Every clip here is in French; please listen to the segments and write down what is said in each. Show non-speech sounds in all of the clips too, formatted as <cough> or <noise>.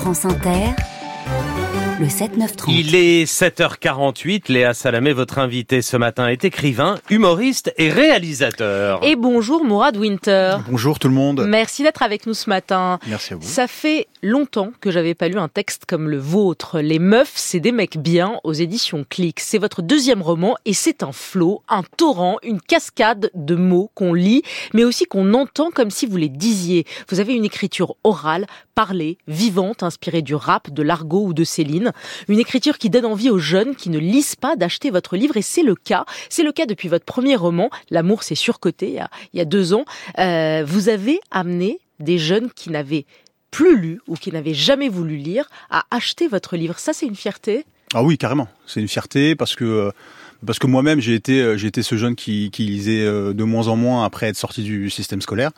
France Inter, le 7-9-30. Il est 7h48. Léa Salamé, votre invité ce matin, est écrivain, humoriste et réalisateur. Et bonjour Mourad Winter. Bonjour tout le monde. Merci d'être avec nous ce matin. Merci à vous. Ça fait longtemps que j'avais pas lu un texte comme le vôtre. Les meufs, c'est des mecs bien aux éditions Click. C'est votre deuxième roman et c'est un flot, un torrent, une cascade de mots qu'on lit, mais aussi qu'on entend comme si vous les disiez. Vous avez une écriture orale, parlée, vivante, inspirée du rap, de l'argot ou de Céline. Une écriture qui donne envie aux jeunes qui ne lisent pas d'acheter votre livre et c'est le cas. C'est le cas depuis votre premier roman, L'amour c'est surcoté, il y a, deux ans. Euh, vous avez amené des jeunes qui n'avaient plus lu ou qui n'avaient jamais voulu lire à acheter votre livre. Ça, c'est une fierté? Ah oui, carrément. C'est une fierté parce que euh, parce que moi-même j'ai été euh, j'ai ce jeune qui, lisait euh, de moins en moins après être sorti du système scolaire.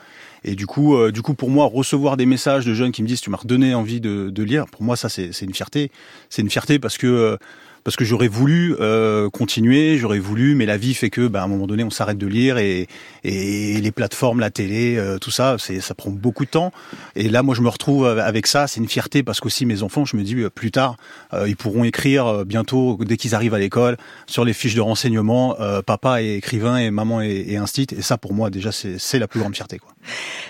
Et du coup euh, du coup pour moi recevoir des messages de jeunes qui me disent tu m'as redonné envie de, de lire pour moi ça c'est une fierté. C'est une fierté parce que parce que j'aurais voulu euh, continuer, j'aurais voulu, mais la vie fait que, bah, à un moment donné, on s'arrête de lire et, et les plateformes, la télé, euh, tout ça, c'est ça prend beaucoup de temps. Et là, moi, je me retrouve avec ça. C'est une fierté parce qu'aussi mes enfants, je me dis euh, plus tard, euh, ils pourront écrire euh, bientôt dès qu'ils arrivent à l'école sur les fiches de renseignement, euh, papa est écrivain et maman est, est instit. Et ça, pour moi, déjà, c'est c'est la plus grande fierté. Quoi.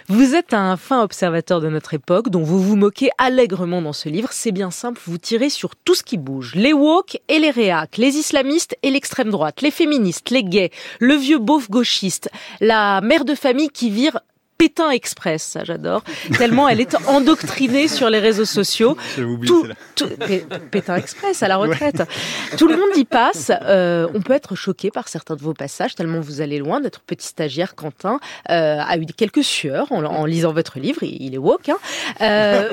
Vous êtes un fin observateur de notre époque, dont vous vous moquez allègrement dans ce livre. C'est bien simple, vous tirez sur tout ce qui bouge. Les woke et les réacs, les islamistes et l'extrême droite, les féministes, les gays, le vieux beauf gauchiste, la mère de famille qui vire Pétain Express, ça j'adore, tellement elle est endoctrinée sur les réseaux sociaux. Tout, tout- P- Pétain Express à la retraite. Tout le monde y passe. Euh, on peut être choqué par certains de vos passages, tellement vous allez loin. Notre petit stagiaire Quentin euh, a eu quelques sueurs en, en lisant votre livre. Il, est woke. Hein. Euh,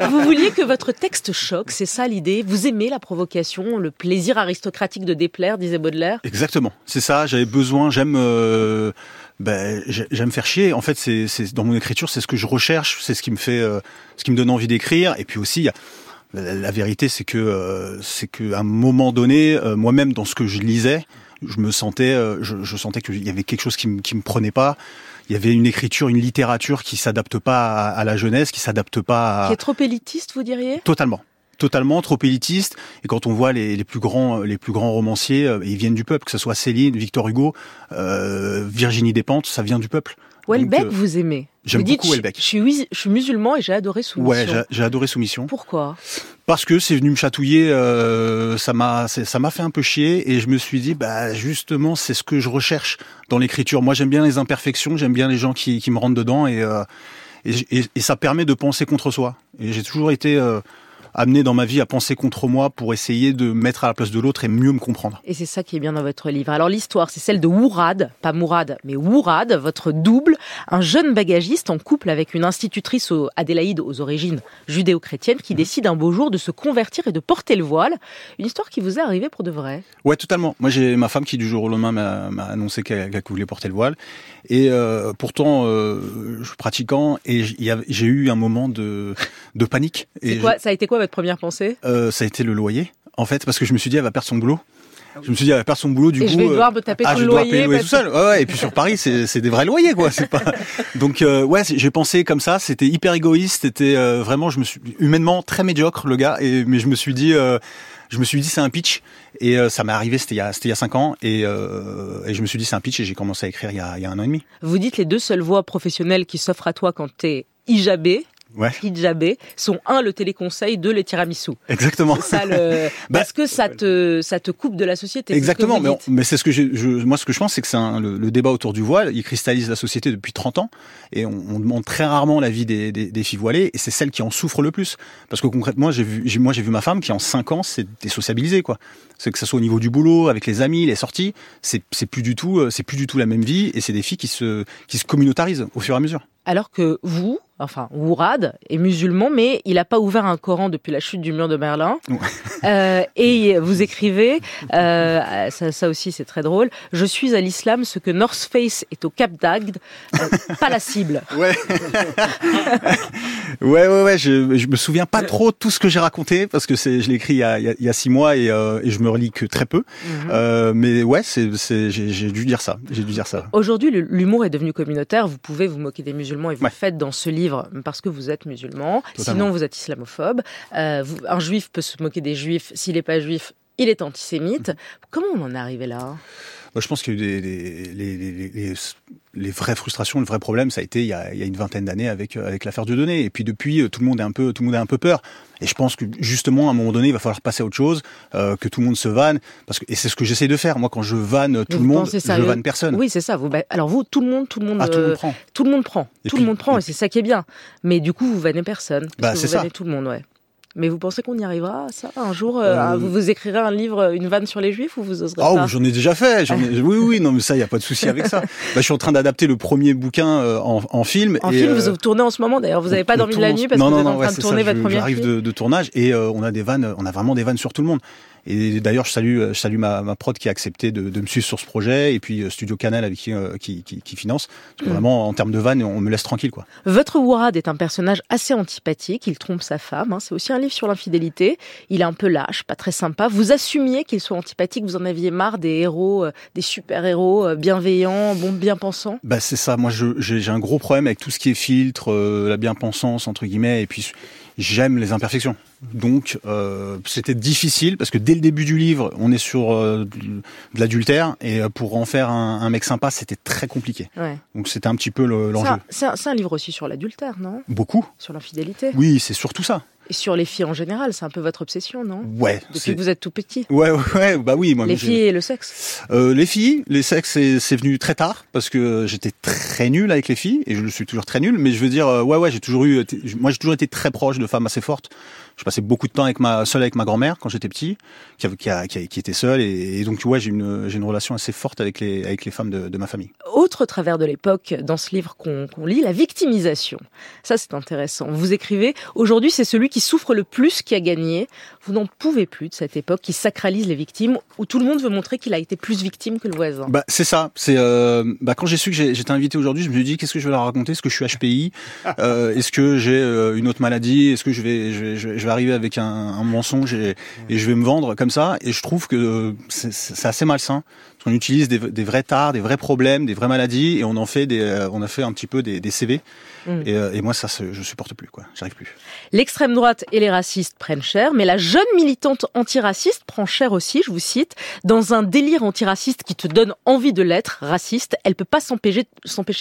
vous, vous vouliez que votre texte choque, c'est ça l'idée. Vous aimez la provocation, le plaisir aristocratique de déplaire, disait Baudelaire. Exactement, c'est ça. J'avais besoin, j'aime, euh, ben, j'ai- j'aime faire chier. En fait, c'est dans mon écriture, c'est ce que je recherche, c'est ce qui me fait, euh, ce qui me donne envie d'écrire. Et puis aussi, il y a- la, la vérité, c'est que euh, c'est qu'à un moment donné, euh, moi-même, dans ce que je lisais, je me sentais, euh, je, je sentais qu'il y avait quelque chose qui me, qui me prenait pas. Il y avait une écriture, une littérature qui s'adapte pas à, à la jeunesse, qui s'adapte pas à, Qui est trop élitiste, vous diriez? Totalement. Totalement trop élitiste. Et quand on voit les, les plus grands, les plus grands romanciers, euh, ils viennent du peuple, que ce soit Céline, Victor Hugo, euh, Virginie Despentes, ça vient du peuple. Welbeck, euh, vous aimez j'aime beaucoup Houellebecq. Je, suis, je suis musulman et j'ai adoré Soumission. Ouais, j'ai- adoré Soumission. Pourquoi? Parce que c'est venu me chatouiller, euh, ça m'a, ça m'a fait un peu chier, et je me suis dit, bah justement, c'est ce que je recherche dans l'écriture. Moi, j'aime bien les imperfections, j'aime bien les gens qui, qui me rentrent dedans, et, euh, et, et- et ça permet de penser contre soi. Et j'ai toujours été euh, amené dans ma vie à penser contre moi pour essayer de mettre à la place de l'autre et mieux me comprendre. Et c'est ça qui est bien dans votre livre. Alors l'histoire, c'est celle de Wourad, pas Mourad, mais Wourad, votre double, un jeune bagagiste en couple avec une institutrice au Adélaïde aux origines judéo-chrétiennes qui décide un beau jour de se convertir et de porter le voile. Une histoire qui vous est arrivée pour de vrai. Ouais, totalement. Moi, j'ai ma femme qui du jour au lendemain m'a annoncé qu'elle voulait porter le voile, et euh, pourtant, euh, je suis pratiquant et j'ai eu un moment de de panique. Et quoi, ça a été quoi votre première pensée? Euh, ça a été le loyer, en fait, parce que je me suis dit elle va perdre son boulot. Je me suis dit elle va perdre son boulot du Et coup. je vais euh, devoir me taper ah, je le dois loyer. payer le loyer tout seul. Ouais, ouais, et puis sur Paris, c'est des vrais loyers, quoi. C'est pas. <laughs> Donc euh, ouais, j'ai pensé comme ça. C'était hyper égoïste. C'était euh, vraiment, je me suis humainement très médiocre le gars. Et mais je me suis dit, euh, je me suis dit c'est un pitch. Et euh, ça m'est arrivé. C'était il y a c'était il y a cinq ans. Et, euh, et je me suis dit c'est un pitch. Et j'ai commencé à écrire il y a il y a un an et demi. Vous dites les deux seules voies professionnelles qui s'offrent à toi quand t'es hijabé, Ouais, hijabé, sont un le téléconseil, deux les tiramisu. exactement. Ça le <laughs> Bah, parce que ça te ça te coupe de la société. ce Exactement, mais, on- mais c'est ce que je, moi ce que je pense, c'est que c'est le, le débat autour du voile, il cristallise la société depuis 30 ans, et on, on demande très rarement l'avis des, des, des filles voilées, et c'est celle qui en souffre le plus, parce que concrètement, j'ai vu, moi j'ai vu ma femme qui en 5 ans s'est désociabilisée, quoi. C'est que ça soit au niveau du boulot, avec les amis, les sorties, c'est, c'est plus du tout, euh, c'est plus du tout la même vie, et c'est des filles qui se, qui se communautarisent au fur et à mesure. Alors que vous, enfin Wourad, est musulman, mais il n'a pas ouvert un Coran depuis la chute du mur de Berlin. Ouais. Euh, et vous écrivez, euh, ça, ça aussi c'est très drôle, je suis à l'islam ce que North Face est au Cap d'Agde, euh, pas la cible. <laughs> Ouais. ouais, ouais, ouais. Je, je me souviens pas trop de tout ce que j'ai raconté parce que je l'ai écrit il y a, il y six mois et, et je me relis que très peu. Mhm. Mais ouais, j'ai, dû dire ça. J'ai dû dire ça. Aujourd'hui, l'humour est devenu communautaire. Vous pouvez vous moquer des musulmans musulman et vous Ouais. le faites dans ce livre parce que vous êtes musulman. Totalement. Sinon, vous êtes islamophobe. Euh, vous- un juif peut se moquer des juifs. S'il n'est pas juif, il est antisémite. Mhm. Comment on en est arrivé là? Je pense qu'il y a eu des, des- les, les, les, les- vraies frustrations, le vrai problème, ça a été il y a, il y a une vingtaine d'années avec euh, avec l'affaire Dieudonné. Et puis depuis, euh, tout le monde est un peu tout le monde a un peu peur. Et je pense que justement, à un moment donné, il va falloir passer à autre chose, euh, que tout le monde se vanne, parce que et c'est ce que j'essaie de faire. Moi, quand je vanne tout vous le monde, pensez je vanne personne. Oui, c'est ça. Vous, bah, alors vous, tout le monde, tout le monde, Ah, tout le monde prend. tout le monde prend. Et tout puis- le monde prend, et et c'est ça qui est bien. Mais du coup, vous vannez personne. Parce Bah, que vous ça. vannez tout le monde, ouais. Mais vous pensez qu'on y arrivera ça un jour euh, Euh, Vous vous écrirez un livre, une vanne sur les juifs ou vous oserez Ah, pas j'en ai déjà fait. j'en ai- Oui, oui, non, mais ça, il y a pas de souci avec ça. Bah, je suis en train d'adapter le premier bouquin euh, en, en film. En et, film, euh, vous tournez en ce moment d'ailleurs. Vous n'avez pas dormi de la nuit parce non, que vous non, êtes en train ouais, de tourner ça, votre je- J'arrive film. de, de tournage et euh, on a des vannes, on a vraiment des vannes sur tout le monde. Et d'ailleurs, je salue, je salue ma, ma prod qui a accepté de, de me suivre sur ce projet et puis euh, Studio Canal avec qui, euh, qui, qui, qui finance. Parce que Mm. vraiment, en termes de vannes, on me laisse tranquille, quoi. Votre Wourad est un personnage assez antipathique. Il trompe sa femme. hein. C'est aussi un livre sur l'infidélité. Il est un peu lâche, pas très sympa. Vous assumiez qu'il soit antipathique. Vous en aviez marre des héros, euh, des super-héros euh, bienveillants, bon, bien pensants. Bah c'est ça. Moi, j'ai un gros problème avec tout ce qui est filtre, euh, la bien-pensance entre guillemets, et puis j'aime les imperfections. Donc, euh, c'était difficile parce que dès le début du livre, on est sur euh, de l'adultère et euh, pour en faire un, un mec sympa, c'était très compliqué. Ouais. Donc, c'était un petit peu l'enjeu. C'est un, c'est un livre aussi sur l'adultère, non? Beaucoup. Sur l'infidélité. Oui, c'est surtout ça. Et sur les filles en général. C'est un peu votre obsession, non? Ouais. Depuis que vous êtes tout petit. Ouais, ouais, bah oui. Moi, les filles et le sexe. Euh, les filles, les sexes, c'est- venu très tard parce que j'étais très nul avec les filles et je le suis toujours très nul. Mais je veux dire, euh, ouais, ouais, j'ai toujours eu, moi, j'ai toujours été très proche de femmes assez fortes. Je passais beaucoup de temps avec ma seule avec ma grand-mère quand j'étais petit, qui, qui, a- qui, a- qui était seule et, et donc ouais, j'ai une j'ai une relation assez forte avec les avec les femmes de, de ma famille. Autre travers de l'époque dans ce livre qu'on qu'on lit, la victimisation. Ça, c'est intéressant. Vous écrivez Aujourd'hui, c'est celui qui souffre le plus qui a gagné. Vous n'en pouvez plus de cette époque qui sacralise les victimes, où tout le monde veut montrer qu'il a été plus victime que le voisin. Bah c'est ça. C'est euh, bah quand j'ai su que j'étais invité aujourd'hui, je me suis dit qu'est-ce que je vais leur raconter? Est-ce que je suis HPI <laughs> Euh, Est-ce que j'ai euh, une autre maladie? Est-ce que je vais, je vais je vais arriver avec un, un mensonge et, et je vais me vendre comme ça? Et je trouve que euh, c'est- assez malsain. Parce qu'on utilise des, des vrais tares, des vrais problèmes, des vraies maladies et on en fait des, euh, on a fait un petit peu des, des CV. Mm. Et, euh, et moi ça, je supporte plus quoi. J'arrive plus. L'extrême droite et les racistes prennent cher, mais la jeune militante antiraciste prend cher aussi, je vous cite. Dans un délire antiraciste qui te donne envie de l'être, raciste, elle peut pas s'empêcher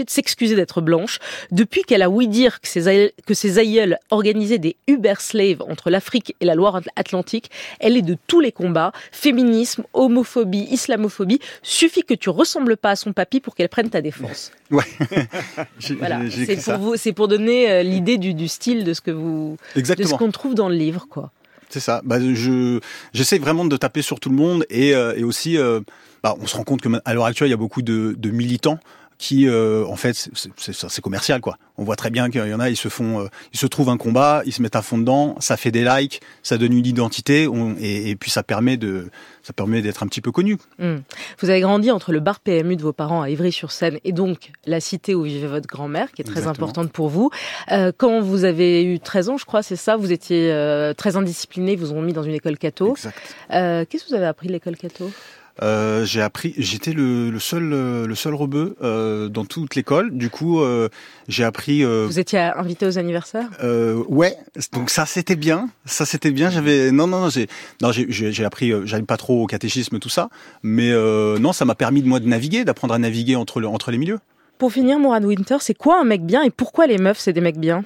de s'excuser d'être blanche. Depuis qu'elle a ouï dire que ses, aïeux- que ses aïeuls organisaient des Uber slaves entre l'Afrique et la Loire-Atlantique, elle est de tous les combats. Féminisme, homophobie, islamophobie. Suffit que tu ressembles pas à son papy pour qu'elle prenne ta défense. Ouais. <laughs> Voilà. C'est pour ça. vous, c'est pour donner euh, l'idée du, du style de ce que vous, de ce Exactement. qu'on trouve dans le livre, quoi. C'est ça. Bah, je j'essaie vraiment de taper sur tout le monde et, euh, et aussi, euh, bah, on se rend compte que à l'heure actuelle, il y a beaucoup de, de militants qui, euh, en fait, c'est- commercial quoi. On voit très bien qu'il y en a, ils se font, euh, ils se trouvent un combat, ils se mettent à fond dedans, ça fait des likes, ça donne une identité on- et, et puis ça permet de, ça permet d'être un petit peu connu. Hmm. Vous avez grandi entre le bar PMU de vos parents à Ivry-sur-Seine et donc la cité où vivait votre grand-mère, qui est très Exactement. importante pour vous. Euh, quand vous avez eu 13 ans, je crois, c'est ça, vous étiez très indiscipliné, vous ont mis dans une école catho. Qu'est-ce que vous avez appris de l'école catho? Euh, j'ai appris, j'étais le, le seul, euh, le seul rebeu euh, dans toute l'école. Du coup, euh, j'ai appris. Vous étiez invité aux anniversaires? Ouais, donc ça c'était bien, ça c'était bien. J'avais non non non j'ai non j'ai appris, j'aime pas trop au catéchisme tout ça, mais non ça m'a permis de moi de naviguer, d'apprendre à naviguer entre le, entre les milieux. Pour finir, Mourad Winter, c'est quoi un mec bien et pourquoi les meufs, c'est des mecs bien?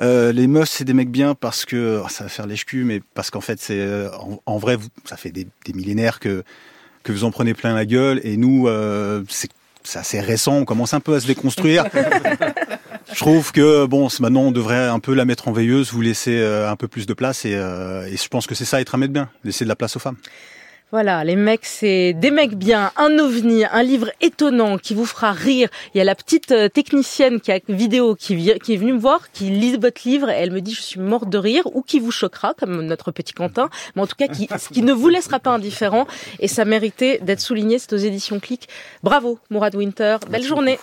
Euh, les meufs c'est des mecs bien parce que oh, ça va faire lèche-cul, mais parce qu'en fait c'est euh, en, en vrai ça fait des, des millénaires que que vous en prenez plein la gueule et nous euh, c'est assez récent, on commence un peu à se déconstruire. <laughs> Je trouve que bon, maintenant on devrait un peu la mettre en veilleuse, vous laisser euh, un peu plus de place et, euh, et je pense que c'est ça être un mec bien, laisser de la place aux femmes. Voilà, les mecs, c'est des mecs bien, un ovni, un livre étonnant qui vous fera rire. Il y a la petite euh, technicienne qui a vidéo qui, est venue me voir, qui lit votre livre et elle me dit je suis morte de rire ou qui vous choquera comme notre petit Quentin, mais en tout cas qui, qui ne vous laissera pas indifférent et ça méritait d'être souligné. C'est aux éditions Click. Bravo, Mourad Winter. Belle journée.